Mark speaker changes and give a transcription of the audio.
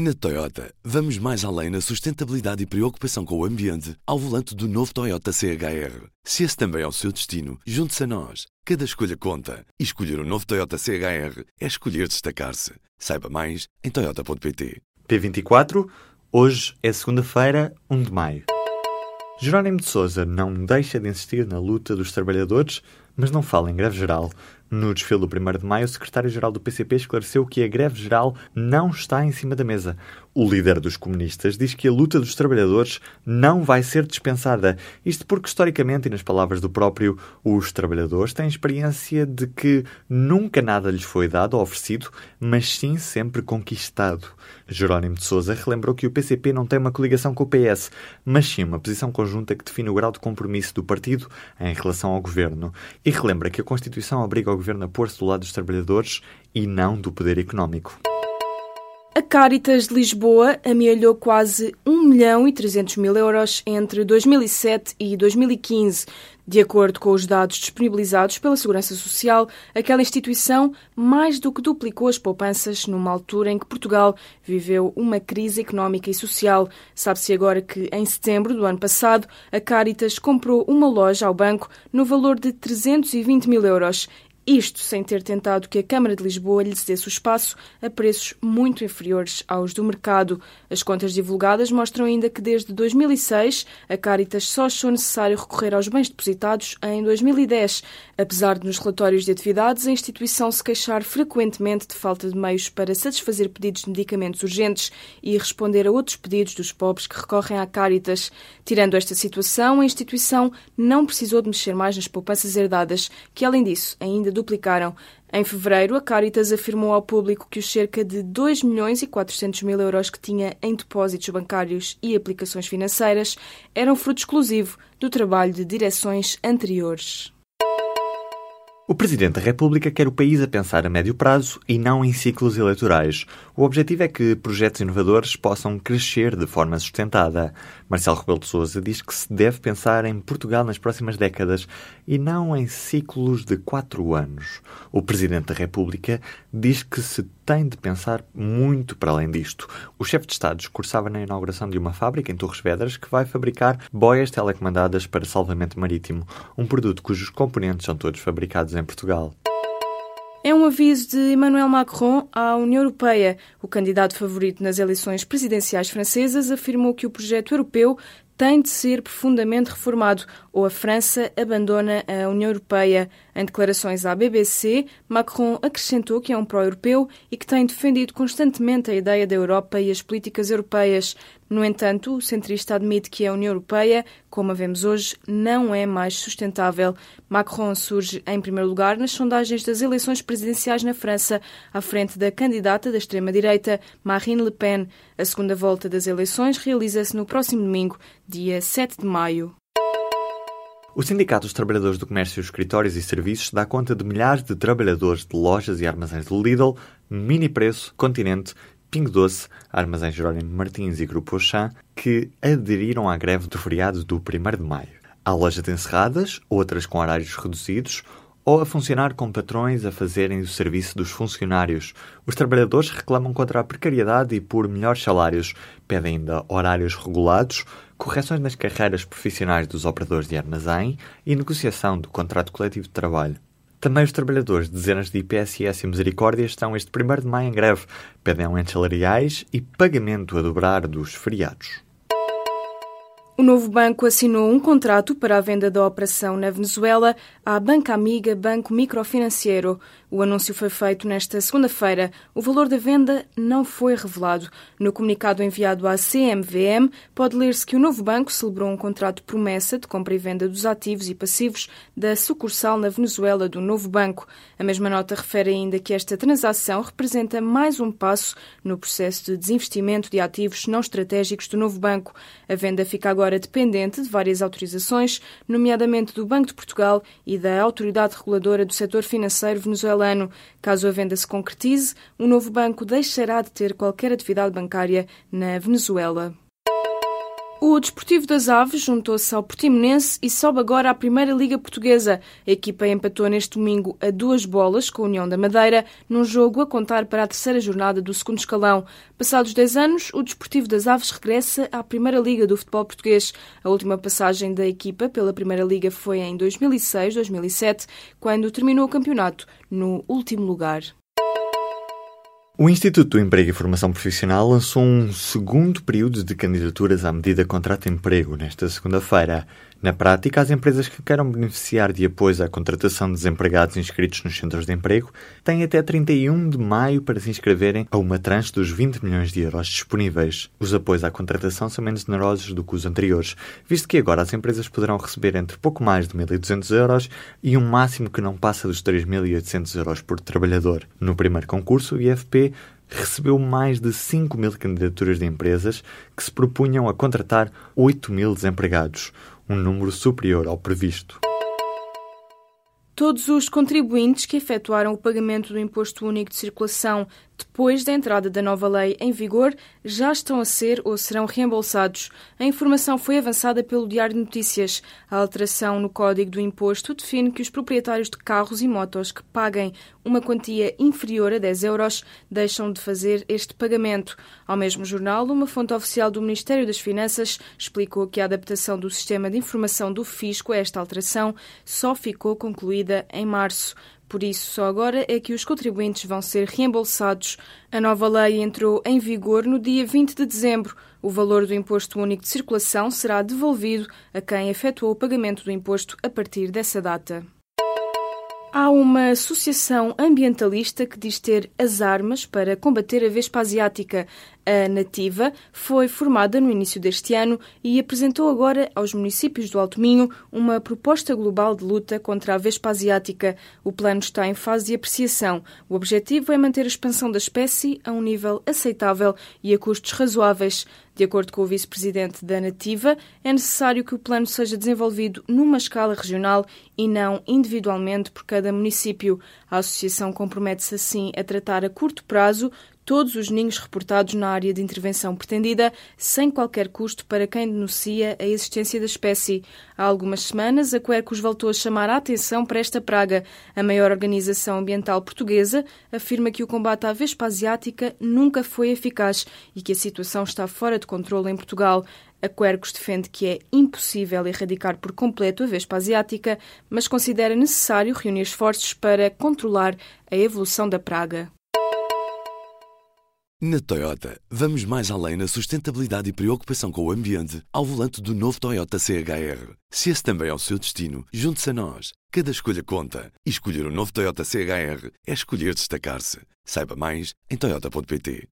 Speaker 1: Na Toyota, vamos mais além na sustentabilidade e preocupação com o ambiente ao volante do novo Toyota CHR. Se esse também é o seu destino, junte-se a nós. Cada escolha conta. E escolher o um novo Toyota CHR é escolher destacar-se. Saiba mais em Toyota.pt.
Speaker 2: P24, hoje é segunda-feira, 1 de maio. Jerónimo de Sousa não deixa de insistir na luta dos trabalhadores, mas não fala em greve geral. No desfile do 1 de maio, o secretário-geral do PCP esclareceu que a greve geral não está em cima da mesa. O líder dos comunistas diz que a luta dos trabalhadores não vai ser dispensada. Isto porque, historicamente, e nas palavras do próprio, os trabalhadores têm experiência de que nunca nada lhes foi dado ou oferecido, mas sim sempre conquistado. Jerónimo de Sousa relembrou que o PCP não tem uma coligação com o PS, mas sim uma posição conjunta que define o grau de compromisso do partido em relação ao governo. E relembra que a Constituição obriga o governo a pôr-se do lado dos trabalhadores e não do poder económico.
Speaker 3: A Caritas de Lisboa amealhou quase 1 milhão e 300 mil euros entre 2007 e 2015. De acordo com os dados disponibilizados pela Segurança Social, aquela instituição mais do que duplicou as poupanças numa altura em que Portugal viveu uma crise económica e social. Sabe-se agora que, em setembro do ano passado, a Caritas comprou uma loja ao banco no valor de 320 mil euros isto sem ter tentado que a Câmara de Lisboa lhe cedesse o espaço a preços muito inferiores aos do mercado. As contas divulgadas mostram ainda que desde 2006 a Caritas só achou necessário recorrer aos bens depositados em 2010, apesar de nos relatórios de atividades a instituição se queixar frequentemente de falta de meios para satisfazer pedidos de medicamentos urgentes e responder a outros pedidos dos pobres que recorrem à Caritas. Tirando esta situação, a instituição não precisou de mexer mais nas poupanças herdadas, que além disso ainda duplicaram. Em fevereiro, a Caritas afirmou ao público que os cerca de 2 milhões e 400 mil euros que tinha em depósitos bancários e aplicações financeiras eram fruto exclusivo do trabalho de direções anteriores.
Speaker 2: O Presidente da República quer o país a pensar a médio prazo e não em ciclos eleitorais. O objetivo é que projetos inovadores possam crescer de forma sustentada. Marcelo Rebelo de Sousa diz que se deve pensar em Portugal nas próximas décadas e não em ciclos de quatro anos. O Presidente da República diz que se tem de pensar muito para além disto. O chefe de Estado discursava na inauguração de uma fábrica em Torres Vedras que vai fabricar boias telecomandadas para salvamento marítimo, um produto cujos componentes são todos fabricados em Portugal.
Speaker 3: É um aviso de Emmanuel Macron à União Europeia. O candidato favorito nas eleições presidenciais francesas afirmou que o projeto europeu tem de ser profundamente reformado ou a França abandona a União Europeia. Em declarações à BBC, Macron acrescentou que é um pró-europeu e que tem defendido constantemente a ideia da Europa e as políticas europeias. No entanto, o centrista admite que a União Europeia, como a vemos hoje, não é mais sustentável. Macron surge em primeiro lugar nas sondagens das eleições presidenciais na França, à frente da candidata da extrema-direita, Marine Le Pen. A segunda volta das eleições realiza-se no próximo domingo, dia 7 de maio.
Speaker 2: O Sindicato dos Trabalhadores do Comércio, Escritórios e Serviços dá conta de milhares de trabalhadores de lojas e armazéns do Lidl, Mini Preço, Continente, Pingo Doce, Armazém Jerónimo Martins e Grupo Auchan, que aderiram à greve do feriado do 1 de maio. Há lojas encerradas, outras com horários reduzidos, ou a funcionar com patrões a fazerem o serviço dos funcionários. Os trabalhadores reclamam contra a precariedade e por melhores salários, pedem ainda horários regulados, correções nas carreiras profissionais dos operadores de armazém e negociação do contrato coletivo de trabalho. Também os trabalhadores de dezenas de IPSS e Misericórdia estão este 1 de maio em greve, pedem aumentos salariais e pagamento a dobrar dos feriados.
Speaker 3: O novo banco assinou um contrato para a venda da operação na Venezuela à banca amiga Banco Microfinanceiro. O anúncio foi feito nesta segunda-feira. O valor da venda não foi revelado. No comunicado enviado à CMVM, pode ler-se que o novo banco celebrou um contrato promessa de compra e venda dos ativos e passivos da sucursal na Venezuela do novo banco. A mesma nota refere ainda que esta transação representa mais um passo no processo de desinvestimento de ativos não estratégicos do novo banco. A venda fica agora agora dependente de várias autorizações, nomeadamente do Banco de Portugal e da Autoridade Reguladora do Setor Financeiro venezuelano. Caso a venda se concretize, o novo banco deixará de ter qualquer atividade bancária na Venezuela. O Desportivo das Aves juntou-se ao Portimonense e sobe agora à Primeira Liga Portuguesa. A equipa empatou neste domingo a duas bolas com a União da Madeira, num jogo a contar para a terceira jornada do segundo escalão. Passados 10 anos, o Desportivo das Aves regressa à Primeira Liga do futebol português. A última passagem da equipa pela Primeira Liga foi em 2006-2007, quando terminou o campeonato no último lugar.
Speaker 2: O Instituto do Emprego e Formação Profissional lançou um segundo período de candidaturas à medida contrato emprego nesta segunda-feira. Na prática, as empresas que queiram beneficiar de apoio à contratação de desempregados inscritos nos centros de emprego têm até 31 de maio para se inscreverem a uma tranche dos 20 milhões de euros disponíveis. Os apoios à contratação são menos generosos do que os anteriores, visto que agora as empresas poderão receber entre pouco mais de 1.200 euros e um máximo que não passa dos 3.800 euros por trabalhador. No primeiro concurso, o IFP recebeu mais de 5 mil candidaturas de empresas que se propunham a contratar 8 mil desempregados, um número superior ao previsto.
Speaker 3: Todos os contribuintes que efetuaram o pagamento do Imposto Único de Circulação depois da entrada da nova lei em vigor, já estão a ser ou serão reembolsados. A informação foi avançada pelo Diário de Notícias. A alteração no Código do Imposto define que os proprietários de carros e motos que paguem uma quantia inferior a 10 euros deixam de fazer este pagamento. Ao mesmo jornal, uma fonte oficial do Ministério das Finanças explicou que a adaptação do sistema de informação do fisco a esta alteração só ficou concluída em março. Por isso, só agora é que os contribuintes vão ser reembolsados. A nova lei entrou em vigor no dia 20 de dezembro. O valor do Imposto Único de Circulação será devolvido a quem efetuou o pagamento do imposto a partir dessa data. Há uma associação ambientalista que diz ter as armas para combater a vespa asiática. A Nativa foi formada no início deste ano e apresentou agora aos municípios do Alto Minho uma proposta global de luta contra a vespa asiática. O plano está em fase de apreciação. O objetivo é manter a expansão da espécie a um nível aceitável e a custos razoáveis. De acordo com o vice-presidente da Nativa, é necessário que o plano seja desenvolvido numa escala regional e não individualmente por cada município. A associação compromete-se assim a tratar a curto prazo todos os ninhos reportados na área de intervenção pretendida, sem qualquer custo para quem denuncia a existência da espécie. Há algumas semanas, a Quercus voltou a chamar a atenção para esta praga. A maior organização ambiental portuguesa afirma que o combate à vespa asiática nunca foi eficaz e que a situação está fora de controle em Portugal. A Quercus defende que é impossível erradicar por completo a vespa asiática, mas considera necessário reunir esforços para controlar a evolução da praga.
Speaker 1: Na Toyota, vamos mais além na sustentabilidade e preocupação com o ambiente ao volante do novo Toyota CHR. Se esse também é o seu destino, junte-se a nós. Cada escolha conta. E escolher o um novo Toyota CHR é escolher destacar-se. Saiba mais em Toyota.pt.